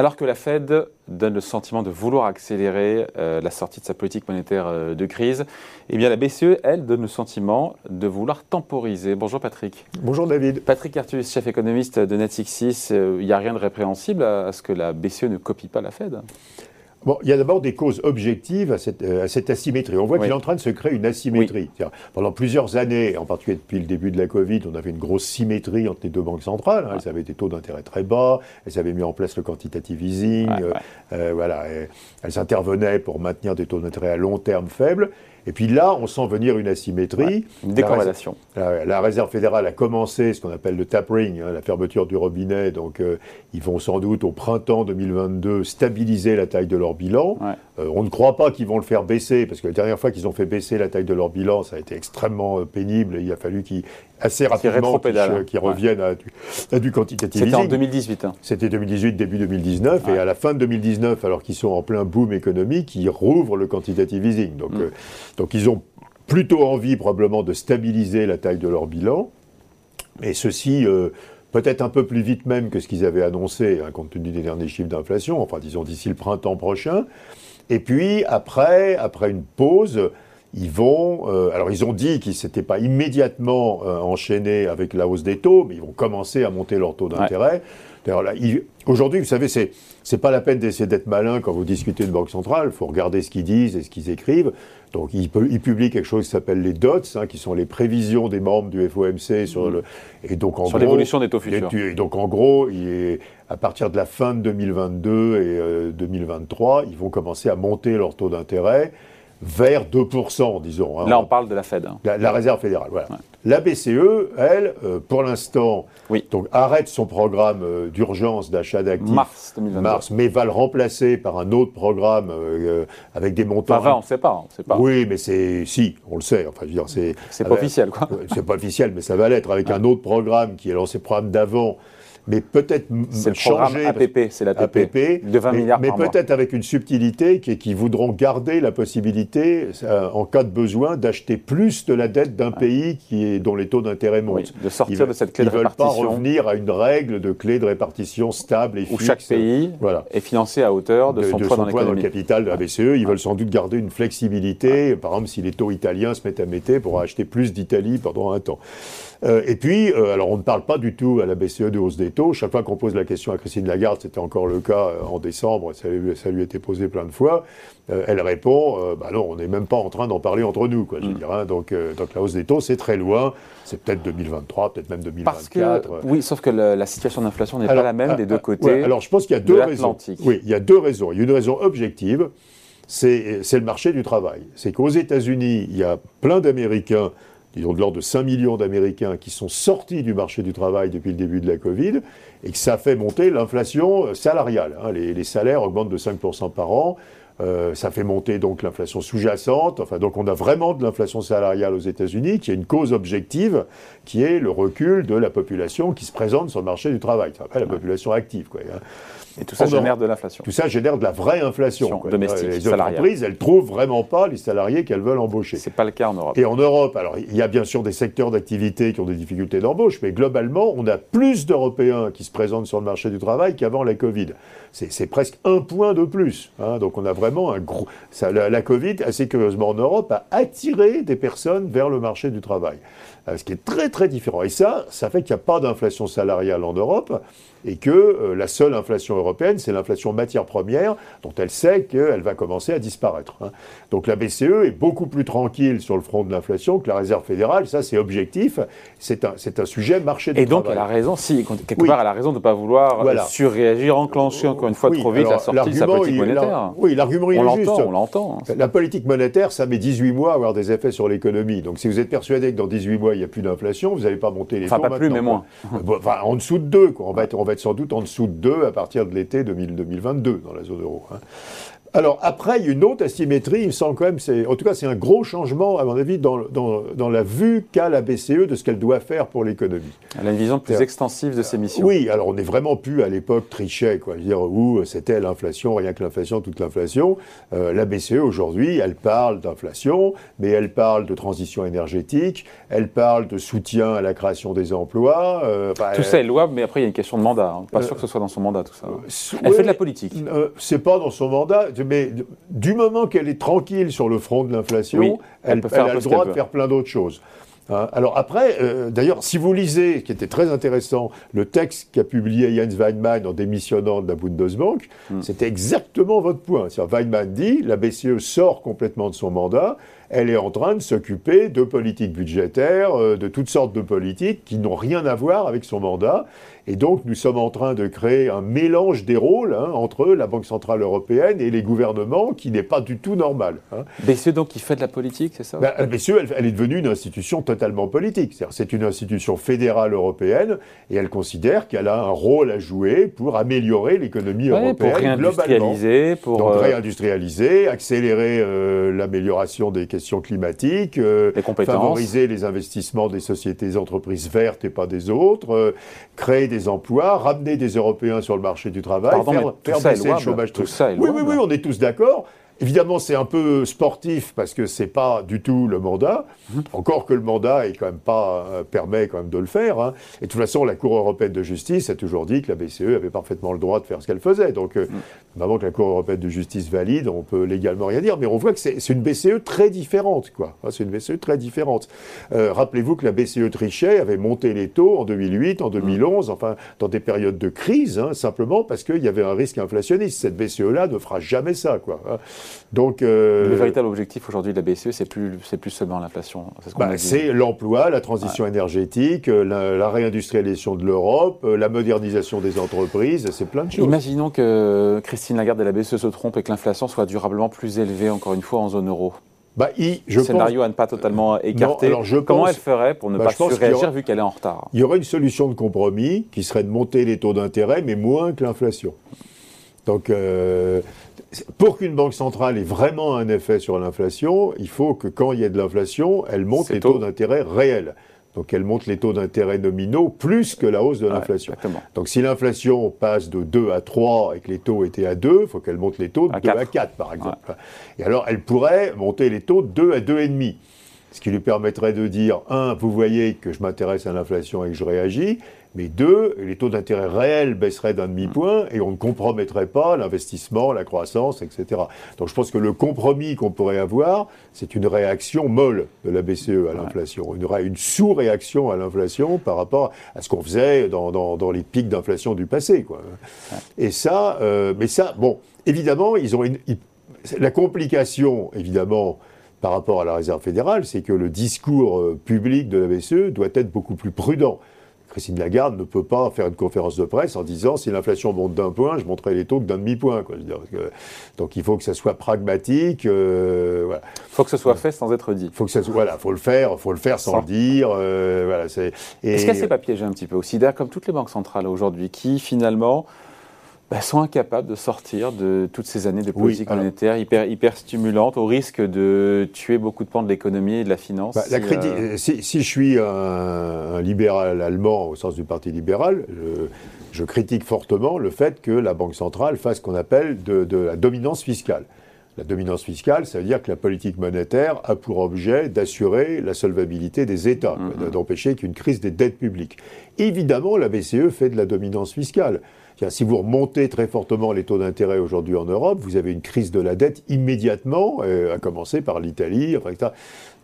Alors que la Fed donne le sentiment de vouloir accélérer euh, la sortie de sa politique monétaire euh, de crise, eh bien la BCE, elle, donne le sentiment de vouloir temporiser. Bonjour Patrick. Bonjour David. Patrick Artus, chef économiste de Netflix, il n'y a rien de répréhensible à ce que la BCE ne copie pas la Fed? Bon, il y a d'abord des causes objectives à cette, euh, asymétrie. On voit qu'il est en train de se créer une asymétrie. Pendant plusieurs années, en particulier depuis le début de la Covid, on avait une grosse symétrie entre les deux banques centrales. Hein. Elles avaient des taux d'intérêt très bas, elles avaient mis en place le quantitative easing, euh, euh, voilà, elles intervenaient pour maintenir des taux d'intérêt à long terme faibles. Et puis là, on sent venir une asymétrie. une décorrélation. La, Réserve fédérale a commencé ce qu'on appelle le tapering, hein, la fermeture du robinet. Donc, euh, ils vont sans doute au printemps 2022 stabiliser la taille de leur bilan. Euh, on ne croit pas qu'ils vont le faire baisser, parce que la dernière fois qu'ils ont fait baisser la taille de leur bilan, ça a été extrêmement euh, pénible. Et il a fallu qu'ils assez rapidement qu'ils reviennent à, du, à quantitative C'était en 2018. Hein. C'était 2018, début 2019. Et à la fin de 2019, alors qu'ils sont en plein boom économique, ils rouvrent le quantitative easing. Donc, mm. Donc ils ont plutôt envie probablement de stabiliser la taille de leur bilan. Et ceci, peut-être un peu plus vite même que ce qu'ils avaient annoncé, hein, compte tenu des derniers chiffres d'inflation, enfin disons d'ici le printemps prochain. Et puis après, après une pause, ils vont. Euh, alors, ils ont dit qu'ils ne s'étaient pas immédiatement euh, enchaînés avec la hausse des taux, mais ils vont commencer à monter leur taux d'intérêt. Aujourd'hui, vous savez, c'est n'est pas la peine d'essayer d'être malin quand vous discutez de banque centrale. Il faut regarder ce qu'ils disent et ce qu'ils écrivent. Donc, ils, publient quelque chose qui s'appelle les DOTS, hein, qui sont les prévisions des membres du FOMC sur mmh. le et donc en sur l'évolution des taux futurs. Et, donc en gros, il est, à partir de la fin de 2022 et 2023, euh, ils vont commencer à monter leur taux d'intérêt vers 2%, disons. Hein. Là, on parle de la Fed. Hein. La, Réserve fédérale, voilà. La BCE, elle, euh, pour l'instant, donc arrête son programme euh, d'urgence d'achat d'actifs. Mars 2022. Mars, mais va le remplacer par un autre programme euh, avec des montants. Enfin, on ne sait pas, on sait pas. Oui, mais c'est si, on le sait. Enfin, je veux dire, c'est. C'est pas officiel, quoi. C'est pas officiel, mais ça va l'être avec un autre programme qui est lancé programme d'avant mais peut-être changer. APP, c'est la APP, de 20 milliards mais peut-être avec une subtilité qui, qui, voudront garder la possibilité, euh, en cas de besoin, d'acheter plus de la dette d'un pays qui est, dont les taux d'intérêt montent. de sortir de cette clé de répartition. Ils ne veulent pas revenir à une règle de clé de répartition stable et fixe. Où chaque pays voilà. est financé à hauteur de, son, poids, dans, dans, le capital de la BCE. Ils veulent sans doute garder une flexibilité. Par exemple, si les taux italiens se mettent à mettre pour acheter plus d'Italie pendant un temps. Euh, et puis, euh, alors on ne parle pas du tout à la BCE de hausse des taux. Chaque fois qu'on pose la question à Christine Lagarde, c'était encore le cas euh, en décembre, ça, ça, lui a été posé plein de fois, elle répond, bah non, on n'est même pas en train d'en parler entre nous, quoi, je mm. hein. donc, donc la hausse des taux, c'est très loin, c'est peut-être 2023, peut-être même 2024. Parce que, oui, sauf que la situation d'inflation n'est pas la même des deux côtés. alors je pense qu'il y a deux raisons. Oui, il y a deux raisons. Il y a une raison objective, c'est le marché du travail. C'est qu'aux États-Unis, il y a plein d'Américains disons de l'ordre de 5 millions d'Américains qui sont sortis du marché du travail depuis le début de la Covid, et que ça fait monter l'inflation salariale. Hein. Les, salaires augmentent de 5% par an. Euh, ça fait monter donc l'inflation sous-jacente. Enfin, donc on a vraiment de l'inflation salariale aux États-Unis, qui a une cause objective, qui est le recul de la population qui se présente sur le marché du travail. Ça la population active. Quoi. Hein. Et tout ça génère de l'inflation. Tout ça génère de la vraie inflation. Domestique, les entreprises, elles trouvent vraiment pas les salariés qu'elles veulent embaucher. C'est pas le cas en Europe. Et en Europe, alors il y a bien sûr des secteurs d'activité qui ont des difficultés d'embauche, mais globalement, on a plus d'Européens qui se présentent sur le marché du travail qu'avant la Covid. C'est presque un point de plus. Hein. Donc on a vraiment un gros. Ça, la, la, Covid, assez curieusement en Europe, a attiré des personnes vers le marché du travail. Euh, ce qui est très très différent. Et ça, ça fait qu'il n'y a pas d'inflation salariale en Europe et que euh, la seule inflation européenne, c'est l'inflation matière première, dont elle sait qu'elle va commencer à disparaître. Hein. Donc la BCE est beaucoup plus tranquille sur le front de l'inflation que la Réserve fédérale, ça c'est objectif, c'est un, un sujet marché du Et donc elle a raison, si, quelque part elle a raison de ne pas vouloir surréagir, enclencher encore une fois trop vite la sortie de sa politique monétaire. Oui, l'argument il est juste. On l'entend. La politique monétaire, ça met 18 mois à avoir des effets sur l'économie. Donc si vous êtes persuadé que dans 18 mois n'y a plus d'inflation, vous n'allez pas monter les enfin, taux. Enfin pas plus, mais moins. Enfin en dessous de 2, On va être, on va être sans doute en dessous de 2 à partir de l'été 2022 dans la zone euro. Hein. Alors après, il y a une autre asymétrie, il me semble quand même, c'est, en tout cas c'est un gros changement à mon avis dans, dans, dans la vue qu'a la BCE de ce qu'elle doit faire pour l'économie. Elle a une vision plus extensive de ses missions. Oui, alors on n'est vraiment plus à l'époque trichet, quoi, dire où c'était l'inflation, rien que l'inflation, toute l'inflation. Euh, la BCE aujourd'hui, elle parle d'inflation, mais elle parle de transition énergétique, elle parle de soutien à la création des emplois. Euh, tout ça est louable, mais après il y a une question de mandat. Hein. Pas euh, sûr que ce soit dans son mandat tout ça. elle fait de la politique. c'est pas dans son mandat mais du moment qu'elle est tranquille sur le front de l'inflation, elle, a le droit de faire plein d'autres choses. Hein. alors après, euh, d'ailleurs, si vous lisez, ce qui était très intéressant, le texte qu'a publié Jens Weinmann en démissionnant de la Bundesbank, hmm. c'était exactement votre point. Weinmann dit, la BCE sort complètement de son mandat, elle est en train de s'occuper de politiques budgétaires, euh, de toutes sortes de politiques qui n'ont rien à voir avec son mandat. Et donc, nous sommes en train de créer un mélange des rôles hein, entre la Banque Centrale Européenne et les gouvernements qui n'est pas du tout normal. Hein. BCE, donc, qui fait de la politique, c'est ça? Ben, BCE, elle, est devenue une institution totalement politique. C'est une institution fédérale européenne et elle considère qu'elle a un rôle à jouer pour améliorer l'économie européenne pour réindustrialiser, Pour donc, euh, réindustrialiser, accélérer euh, l'amélioration des questions climatiques, euh, favoriser les investissements des sociétés, des entreprises vertes et pas des autres, créer des emplois, ramener des Européens sur le marché du travail, faire, baisser le chômage. Tout ça oui, oui, oui, on est tous d'accord. Évidemment, c'est un peu sportif parce que c'est pas du tout le mandat. Mhm. Encore que le mandat est quand même pas euh, permet quand même de le faire. Hein. Et de toute façon, la Cour européenne de justice a toujours dit que la BCE avait parfaitement le droit de faire ce qu'elle faisait. Donc, euh, mhm. avant que la Cour européenne de justice valide, on peut légalement rien dire. Mais on voit que c'est une BCE très différente, quoi. Hein, c'est une BCE très différente. Euh, rappelez-vous que la BCE Trichet avait monté les taux en 2008, en 2011, mhm. enfin dans des périodes de crise, hein, simplement parce qu'il y avait un risque inflationniste. Cette BCE-là ne fera jamais ça, quoi. Donc, euh, le véritable objectif aujourd'hui de la BCE, c'est plus, c'est plus seulement l'inflation. C'est bah, l'emploi, la transition énergétique, euh, la, réindustrialisation de l'Europe, euh, la modernisation des entreprises, c'est plein de choses. Imaginons que Christine Lagarde de la BCE se trompe et que l'inflation soit durablement plus élevée, encore une fois, en zone euro. Bah, je scénario à ne pas totalement écarter. Comment elle ferait pour ne bah, pas surréagir vu qu'elle est en retard? Il y aurait une solution de compromis qui serait de monter les taux d'intérêt, mais moins que l'inflation. Donc, pour qu'une banque centrale ait vraiment un effet sur l'inflation, il faut que quand il y a de l'inflation, elle monte les taux, d'intérêt réels. Donc elle monte les taux d'intérêt nominaux plus que la hausse de l'inflation. Donc si l'inflation passe de 2 à 3 et que les taux étaient à 2, il faut qu'elle monte les taux de 2 à 4 par exemple. Et alors elle pourrait monter les taux de 2 à 2,5. Ce qui lui permettrait de dire, un, vous voyez que je m'intéresse à l'inflation et que je réagis, mais deux, les taux d'intérêt réels baisseraient d'un demi-point et on ne compromettrait pas l'investissement, la croissance, etc. Donc je pense que le compromis qu'on pourrait avoir, c'est une réaction molle de la BCE à l'inflation, une, une sous-réaction à l'inflation par rapport à ce qu'on faisait dans, dans, les pics d'inflation du passé. Quoi. Et ça, euh, mais ça, bon, évidemment, ils ont une, la complication, évidemment, par rapport à la Réserve fédérale, c'est que le discours euh, public de la BCE doit être beaucoup plus prudent. Christine Lagarde ne peut pas faire une conférence de presse en disant si l'inflation monte d'un point, je monterai les taux que d'un demi-point. Donc il faut que ça soit pragmatique. Euh, il faut que ce soit fait sans être dit. Faut que ça soit, voilà, faut le faire, faut le faire sans, le dire. Euh, voilà, Est-ce qu'elle s'est pas piégée un petit peu aussi D'ailleurs, comme toutes les banques centrales aujourd'hui, qui finalement bah, sont incapables de sortir de toutes ces années de politique monétaire hyper, hyper stimulante, au risque de tuer beaucoup de pans de l'économie et de la finance. Bah, la euh, si, si, je suis un, libéral allemand au sens du Parti libéral, je, critique fortement le fait que la Banque centrale fasse ce qu'on appelle de, de la dominance fiscale. La dominance fiscale, ça veut dire que la politique monétaire a pour objet d'assurer la solvabilité des États, mm-hmm. d'empêcher qu'une crise des dettes publiques. Évidemment, la BCE fait de la dominance fiscale. Si vous remontez très fortement les taux d'intérêt aujourd'hui en Europe, vous avez une crise de la dette immédiatement, euh, à commencer par l'Italie, etc.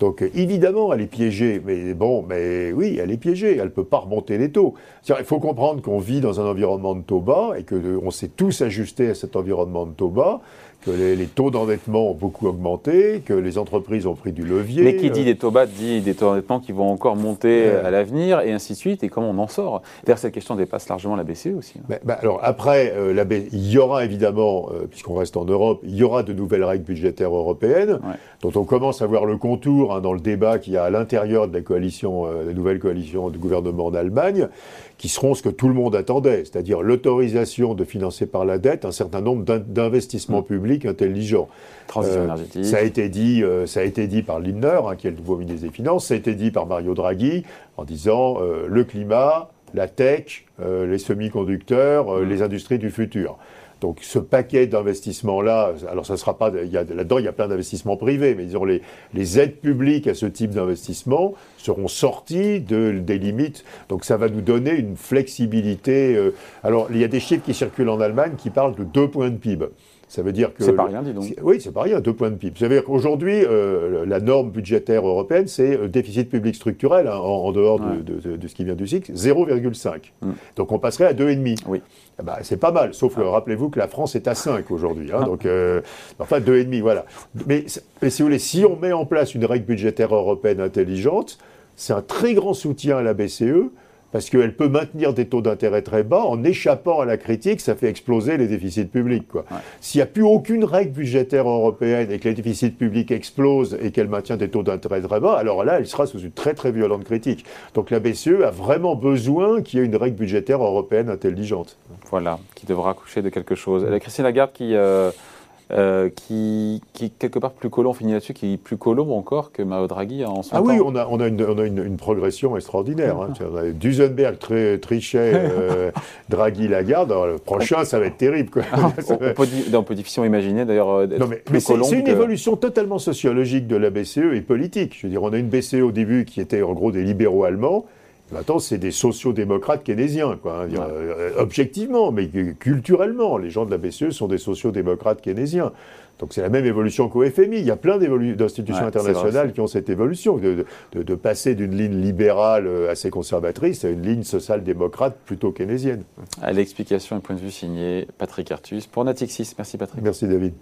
Donc évidemment, elle est piégée, mais bon, mais oui, elle est piégée, elle ne peut pas remonter les taux. Il faut comprendre qu'on vit dans un environnement de taux bas et qu'on s'est tous ajustés à cet environnement de taux bas que les, taux d'endettement ont beaucoup augmenté, que les entreprises ont pris du levier. Mais qui dit euh, des taux bas dit des taux d'endettement qui vont encore monter à l'avenir, et ainsi de suite, et comment on en sort? D'ailleurs, cette question dépasse largement la BCE aussi. Hein. Bah, alors après, euh, la il y aura évidemment, euh, puisqu'on reste en Europe, il y aura de nouvelles règles budgétaires européennes, dont on commence à voir le contour hein, dans le débat qu'il y a à l'intérieur de la coalition, la nouvelle coalition de gouvernement en Allemagne qui seront ce que tout le monde attendait, c'est-à-dire l'autorisation de financer par la dette un certain nombre d'investissements mm. publics intelligents. Transition énergétique. Ça a été dit, ça a été dit par Lindner, hein, qui est le nouveau ministre des Finances, ça a été dit par Mario Draghi en disant le climat, la tech, les semi-conducteurs, mmh. les industries du futur. Donc ce paquet d'investissements-là, alors ça sera pas, là-dedans il y a plein d'investissements privés, mais disons les, les aides publiques à ce type d'investissement seront sorties de, des limites. Donc ça va nous donner une flexibilité. Euh, alors il y a des chiffres qui circulent en Allemagne qui parlent de 2 points de PIB. Ça veut dire que. C'est pas rien, dis donc. Oui, c'est pas rien, deux points de PIB. Ça veut dire qu'aujourd'hui, euh, la norme budgétaire européenne, c'est euh, déficit public structurel, hein, en, dehors de, de, ce qui vient du cycle, 0,5. Mm. Donc on passerait à 2,5. Oui. Eh ben, c'est pas mal, sauf ah. rappelez-vous que la France est à 5 aujourd'hui. Hein, ah. donc, euh, enfin, 2,5, voilà. Mais, mais si vous voulez, si on met en place une règle budgétaire européenne intelligente, c'est un très grand soutien à la BCE parce qu'elle peut maintenir des taux d'intérêt très bas en échappant à la critique, ça fait exploser les déficits publics. S'il n'y a plus aucune règle budgétaire européenne et que les déficits publics explosent et qu'elle maintient des taux d'intérêt très bas, alors là, elle sera sous une très très violente critique. Donc la BCE a vraiment besoin qu'il y ait une règle budgétaire européenne intelligente. Voilà, qui devra accoucher de quelque chose. Christine Lagarde qui... Euh, euh, qui, qui, quelque part plus colon, on finit là-dessus, qui est plus colon encore que Mario Draghi en ce moment. Ah oui, on a, on a, une, on a une, progression extraordinaire. Hein. Duesenberg, Trichet, euh, Draghi, Lagarde. le prochain, ça va être terrible. Quoi. Ah, on, peut, on, peut, difficilement imaginer d'ailleurs euh, plus C'est une évolution totalement sociologique de la BCE et politique. Je veux dire, on a une BCE au début qui était en gros des libéraux allemands. Maintenant, c'est des sociodémocrates keynésiens, quoi, hein, euh, objectivement, mais culturellement. Les gens de la BCE sont des sociodémocrates keynésiens. Donc c'est la même évolution qu'au FMI. Il y a plein d'institutions internationales qui ont cette évolution, de, passer d'une ligne libérale euh, assez conservatrice à une ligne social-démocrate plutôt keynésienne. À l'explication et point de vue signé Patrick Artus pour Natixis. Merci Patrick. Merci David.